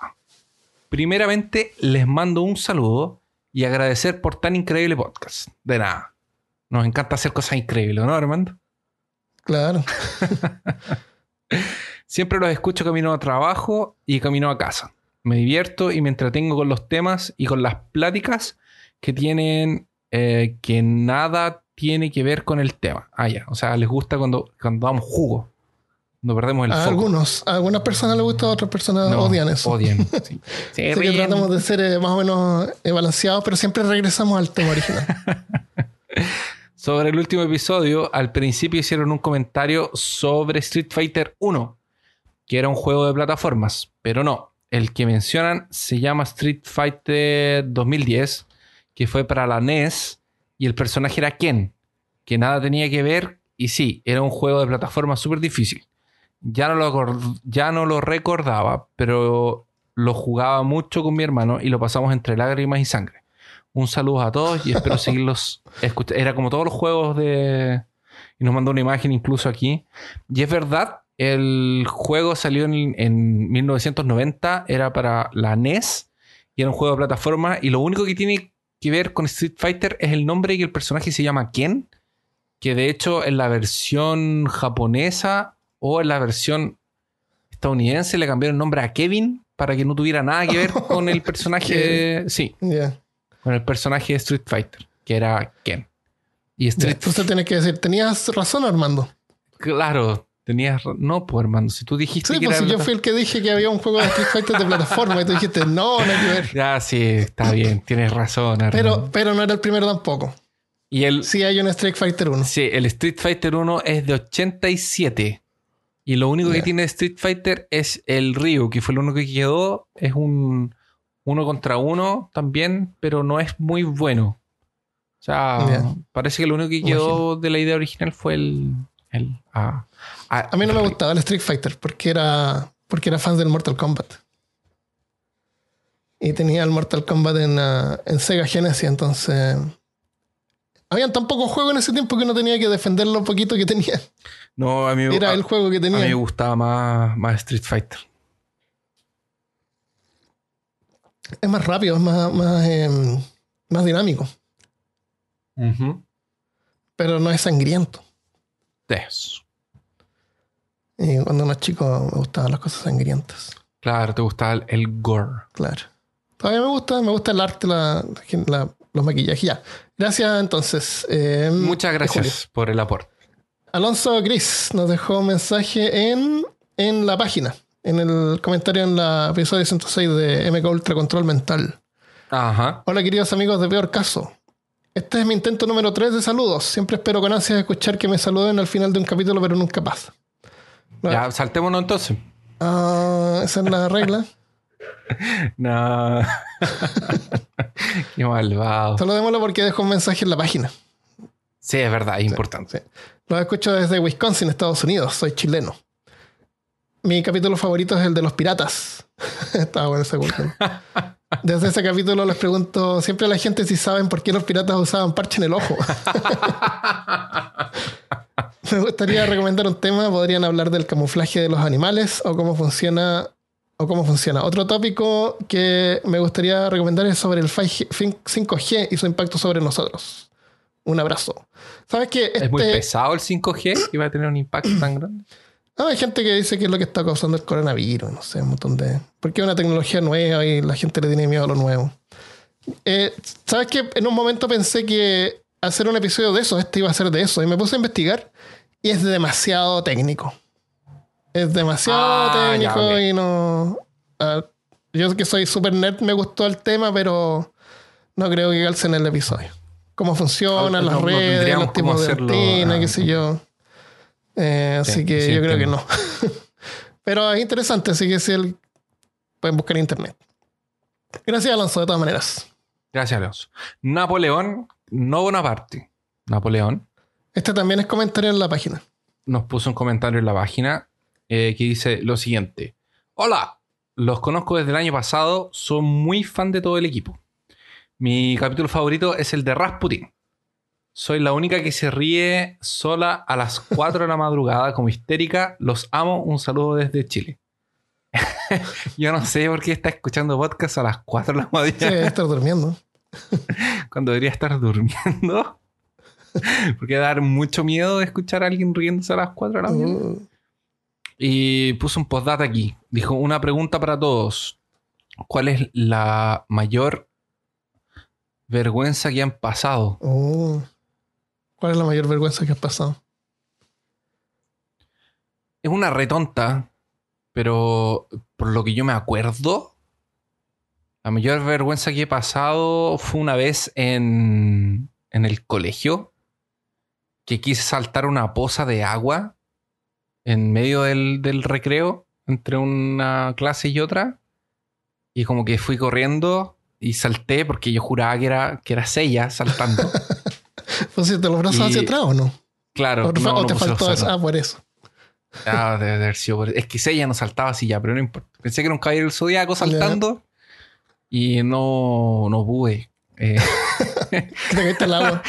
B: primeramente les mando un saludo y agradecer por tan increíble podcast. De nada, nos encanta hacer cosas increíbles, ¿no, Armando?
A: Claro.
B: Siempre los escucho camino a trabajo y camino a casa. Me divierto y me entretengo con los temas y con las pláticas que tienen eh, que nada tiene que ver con el tema. Ah, ya. O sea, les gusta cuando, cuando damos jugo. No perdemos el
A: A
B: foco.
A: algunos, a algunas personas les gusta, a otras personas
B: No,
A: odian eso.
B: Odian. Sí.
A: Así que tratamos de ser eh, más o menos eh, balanceados, pero siempre regresamos al tema original.
B: Sobre el último episodio, al principio hicieron un comentario sobre Street Fighter 1, que era un juego de plataformas, pero no. El que mencionan se llama Street Fighter 2010, que fue para la NES, y el personaje era Ken, que nada tenía que ver, y sí, era un juego de plataformas súper difícil. Ya no, lo, ya no lo recordaba, pero lo jugaba mucho con mi hermano y lo pasamos entre lágrimas y sangre. Un saludo a todos y espero seguirlos. Era como todos los juegos de... Y nos mandó una imagen incluso aquí. Y es verdad, el juego salió en, en 1990, era para la NES y era un juego de plataforma y lo único que tiene que ver con Street Fighter es el nombre y que el personaje se llama Ken, que de hecho en la versión japonesa o en la versión estadounidense le cambiaron el nombre a Kevin para que no tuviera nada que ver con el personaje, sí, con el personaje de Street Fighter, que era Ken. Y Street
A: Entonces tienes que decir, tenías razón, Armando.
B: Claro, tenías. No, pues hermano, si tú dijiste
A: Sí,
B: que
A: pues
B: era.
A: si yo fui el que dije que había un juego de Street Fighter de plataforma y tú dijiste, no, no hay que ver.
B: Ya, sí, está bien, tienes razón.
A: Pero, pero no era el primero tampoco.
B: Y el.
A: Sí hay un Street Fighter 1.
B: Sí, el Street Fighter 1 es de 87. Y lo único que tiene Street Fighter es el Ryu, que fue lo único que quedó. Es un uno contra uno también, pero no es muy bueno. O sea, parece que lo único que quedó de la idea original fue el. El
A: A mí no me gustaba el Street Fighter porque era, porque era fan del Mortal Kombat. Y tenía el Mortal Kombat en, ah, en Sega Genesis, entonces... Habían tan pocos juegos en ese tiempo que uno tenía que defender lo poquito que tenía.
B: No, a mí,
A: Era
B: a-
A: el juego que
B: a mí me
A: tenía.
B: gustaba más, más Street Fighter.
A: Es más rápido, es más, más, em, más dinámico, pero no es sangriento.
B: Eso.
A: Y cuando es chico me gustaban las cosas sangrientas.
B: Claro, te gustaba el, el gore.
A: Claro. Todavía me gusta, me gusta el arte, la, la- los maquillajes. Ya. Gracias entonces. eh,
B: Muchas gracias por el aporte.
A: Alonso Gris nos dejó un mensaje en, en la página, en el comentario en la episodio 106 de MK Ultra Control Mental.
B: Ajá.
A: Hola queridos amigos de Peor Caso. Este es mi intento número 3 de saludos. Siempre espero con ansias escuchar que me saluden al final de un capítulo, pero nunca pasa. No.
B: Ya, saltémonos entonces.
A: Ah, esa es la regla.
B: No. Qué malvado.
A: Solo démoslo porque dejo un mensaje en la página.
B: Sí, es verdad, es importante.
A: Sí. Lo escucho desde Wisconsin, Estados Unidos. Soy chileno. Mi capítulo favorito es el de los piratas. Estaba bueno ese. Desde ese capítulo les pregunto siempre a la gente si saben por qué los piratas usaban parche en el ojo. Me gustaría recomendar un tema. Podrían hablar del camuflaje de los animales o cómo funciona. O cómo funciona. Otro tópico que me gustaría recomendar es sobre el 5G y su impacto sobre nosotros. Un abrazo. ¿Sabes qué?
B: Es muy
A: Este-
B: pesado el 5G y va a tener un impacto tan grande.
A: No, hay gente que dice que es lo que está causando el coronavirus, no sé, un montón de... Porque es una tecnología nueva y la gente le tiene miedo a lo nuevo. Eh, ¿Sabes qué? En un momento pensé que hacer un episodio de eso, este iba a ser de eso, y me puse a investigar y es demasiado técnico. Es demasiado
B: Ah, ya,
A: técnico y no... yo que soy super nerd me gustó el tema, pero no creo que calce en el episodio. Cómo funcionan
B: No,
A: las
B: no
A: redes,
B: tendríamos
A: los tipos de antena,
B: ah,
A: qué sé yo. Eh,
B: Sí,
A: así que
B: sí,
A: yo creo que no. Pero es interesante, así que si el, pueden buscar en internet. Gracias, Alonso, de todas maneras.
B: Gracias, Alonso. Napoleón, no Bonaparte. Napoleón
A: Este también es comentario en la página.
B: nos puso un comentario en la página eh, que dice lo siguiente. Hola, los conozco desde el año pasado, son muy fan de todo el equipo. Mi capítulo favorito es el de Rasputin. Soy la única que se ríe sola a las 4 de la madrugada como histérica. Los amo. Un saludo desde Chile. Yo no sé por qué está escuchando podcast a las 4 de la
A: Sí,
B: mañana
A: debe estar durmiendo.
B: cuando debería estar durmiendo. Porque da dar mucho miedo de escuchar a alguien riéndose a las 4 de la mañana.
A: Uh,
B: Y puso un postdata aquí. Dijo, una pregunta para todos. ¿Cuál es la mayor vergüenza que han pasado?
A: uh. ¿Cuál es la mayor vergüenza que has pasado?
B: Es una retonta, pero por lo que yo me acuerdo, la mayor vergüenza que he pasado fue una vez en, en el colegio que quise saltar una poza de agua en medio del, del recreo entre una clase y otra y como que fui corriendo y salté porque yo juraba que era, que era Sella saltando.
A: ¿Pusiste los brazos
B: Y-
A: hacia atrás o no?
B: Claro,
A: ¿O te,
B: no,
A: o
B: no
A: te faltó eso? Ah, por eso.
B: Ah, debe haber sido por- Es que Seiya no saltaba así ya, pero no importa. Pensé que era un caballero del zodiaco saltando y no, no pude. Eh,
A: te caíste al agua.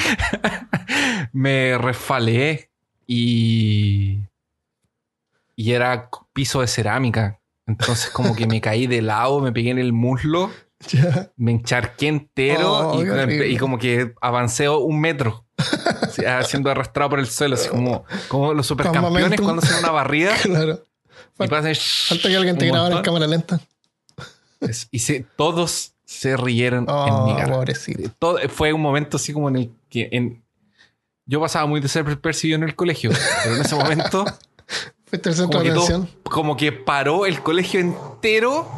B: me resfalé y. Y era piso de cerámica. Entonces, como que me caí de lado, me pegué en el muslo, Me encharqué entero
A: Oh,
B: y, y como que avancé un metro. siendo arrastrado por el suelo, así como, como los supercampeones cuando hacen una barrida
A: Claro.
B: y pasan.
A: Falta que alguien te grabara en cámara lenta.
B: Es- Y se- todos se rieron en
A: Oh,
B: mi cara.
A: pobrecito.
B: Todo, fue un momento así como en el que en- yo pasaba muy desapercibido en el colegio, pero en ese momento
A: El
B: como que, todo-
A: atención.
B: como que paró el colegio entero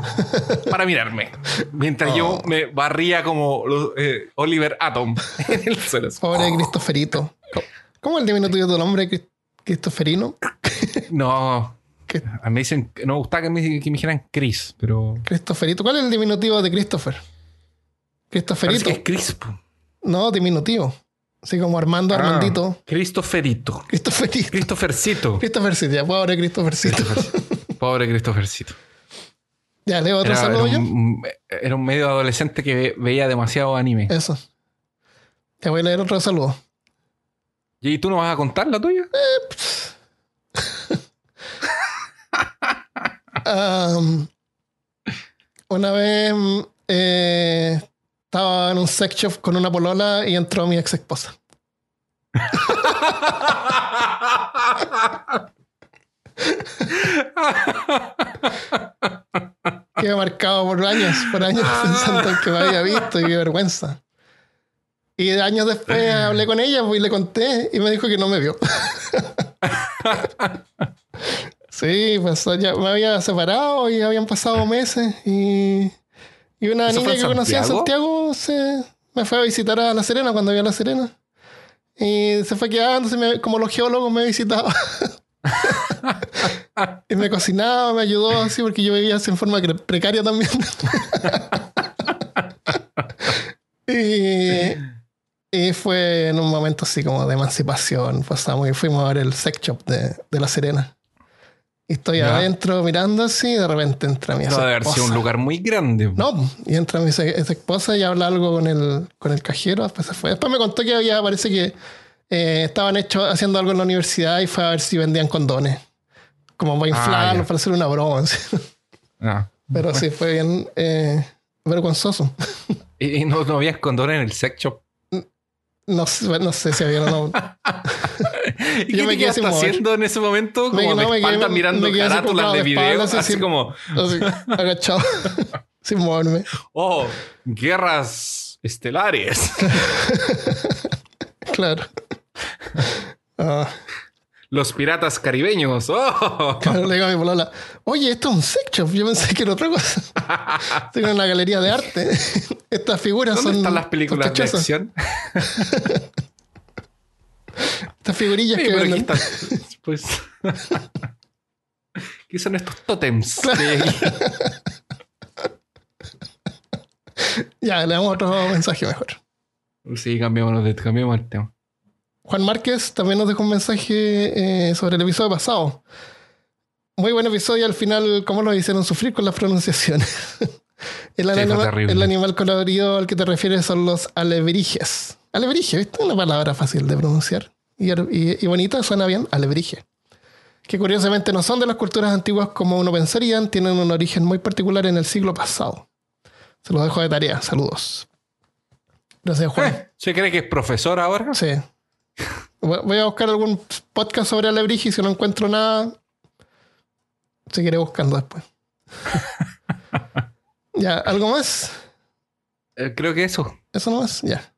B: para mirarme. Mientras yo
A: Oh.
B: me barría como eh, Oliver Atom en el suelo.
A: Pobre Cristoferito. ¿Cómo- ¿Cómo es el diminutivo de tu nombre, Cris- Cristoferino?
B: No,
A: ¿Qué?
B: a mí me dicen, no me gustaba que me, que me dijeran Chris, pero...
A: Cristoferito. ¿Cuál es el diminutivo de Christopher?
B: Parece
A: Cristoferito.
B: que es Chris. po.
A: No, diminutivo. Así como Armando,
B: Ah,
A: Armandito.
B: Cristoferito.
A: Cristoferito.
B: Cristofercito.
A: Christophercito, ya, pobre Cristofercito.
B: Pobre Cristofercito.
A: Ya, leo otro
B: Era,
A: saludo
B: era
A: yo.
B: un, era un medio adolescente que ve- veía demasiado anime.
A: Eso. Te voy a leer otro saludo.
B: ¿Y tú no vas a contar la tuya?
A: Am, una vez eh, estaba en un sex shop con una polola y entró mi ex esposa. Quedé marcado por años, por años pensando en que me había visto y qué vergüenza. Y años después hablé con ella pues, y le conté y me dijo que no me vio. Sí, pues ya me había separado y habían pasado meses y, y una
B: ¿Eso
A: niña que conocí en
B: Santiago?
A: Se, me fue a visitar a La Serena cuando había La Serena. Y se fue quedando, se me- como los geólogos me visitaba. y me cocinaba, me ayudó así porque yo vivía así en forma precaria también. y, y fue en un momento así como de emancipación. Pasamos y fuimos a ver el sex shop de, de La Serena. Estoy
B: Ya.
A: adentro mirando así y de repente entra mi
B: No debe haber sido un
A: esposa.
B: lugar muy grande.
A: No, y entra mi esposa y habla algo con el, con el cajero, después se fue. Después me contó que había, parece que eh, estaban hecho, haciendo algo en la universidad y fue a ver si vendían condones. Como para
B: Ah,
A: inflarlos,
B: ya.
A: para hacer una broma.
B: Ah.
A: Pero sí, fue bien eh, vergonzoso.
B: ¿Y no, no habías condones en el sex shop?
A: No sé, no sé si había o no.
B: ¿Y
A: Yo
B: qué
A: me quedé
B: haciendo en ese momento? Como
A: Me- no,
B: de
A: me
B: mirando
A: me
B: carátulas de
A: de
B: video. Así, como,
A: Así, agachado, sin moverme.
B: oh, guerras estelares.
A: Claro. Ah,
B: Los piratas caribeños. Oh.
A: claro, le digo a mi polola, oye, esto es un sex shop. Yo pensé que era otra cosa. Estoy en una galería de arte. Estas figuras
B: ¿Dónde
A: son
B: están las películas de acción?
A: Estas figurillas
B: Sí,
A: que
B: pero aquí están. Pues. ¿Qué son estos tótems? aquí?
A: Ya, le damos otro mensaje mejor.
B: Sí, cambiémonos de, cambiemos el tema.
A: Juan Márquez también nos dejó un mensaje eh, sobre el episodio pasado. muy buen episodio. Al final, cómo lo hicieron sufrir con las pronunciaciones. el,
B: Sí,
A: el animal colorido al que te refieres son los alebrijes. Alebrije, ¿viste? Una palabra fácil de pronunciar. Y, y- y bonita, suena bien. Alebrije. Que curiosamente no son de las culturas antiguas como uno pensaría, tienen un origen muy particular en el siglo pasado. Se los dejo de tarea. Saludos. Gracias, Juan.
B: Eh, ¿Se cree que es profesor ahora?
A: Sí. Voy a buscar algún podcast sobre alebrije y si no encuentro nada, seguiré buscando después. ya, ¿algo más?
B: Eh, creo que eso.
A: ¿Eso no más? Ya.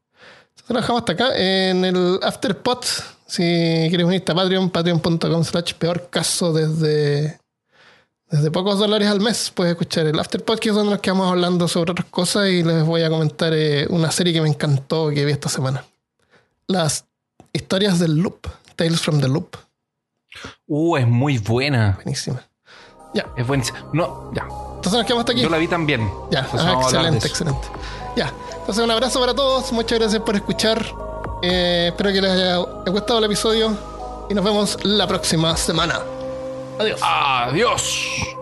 A: Lo dejamos hasta acá. En el Afterpot, si quieres unirte a Patreon, patreon.com slash peor caso desde, desde pocos dólares al mes, puedes escuchar el Afterpot, que es donde nos quedamos hablando sobre otras cosas y les voy a comentar eh, una serie que me encantó que vi esta semana. Las historias del Loop, Tales from the Loop.
B: Uh, es muy buena.
A: Buenísima.
B: Es buenísima. No, ya.
A: Entonces nos quedamos hasta aquí.
B: Yo la vi también.
A: Ya, ah, excelente, excelente. Ya, entonces un abrazo para todos, muchas gracias por escuchar. Eh, espero que les haya gustado el episodio y nos vemos la próxima semana. Adiós.
B: Adiós.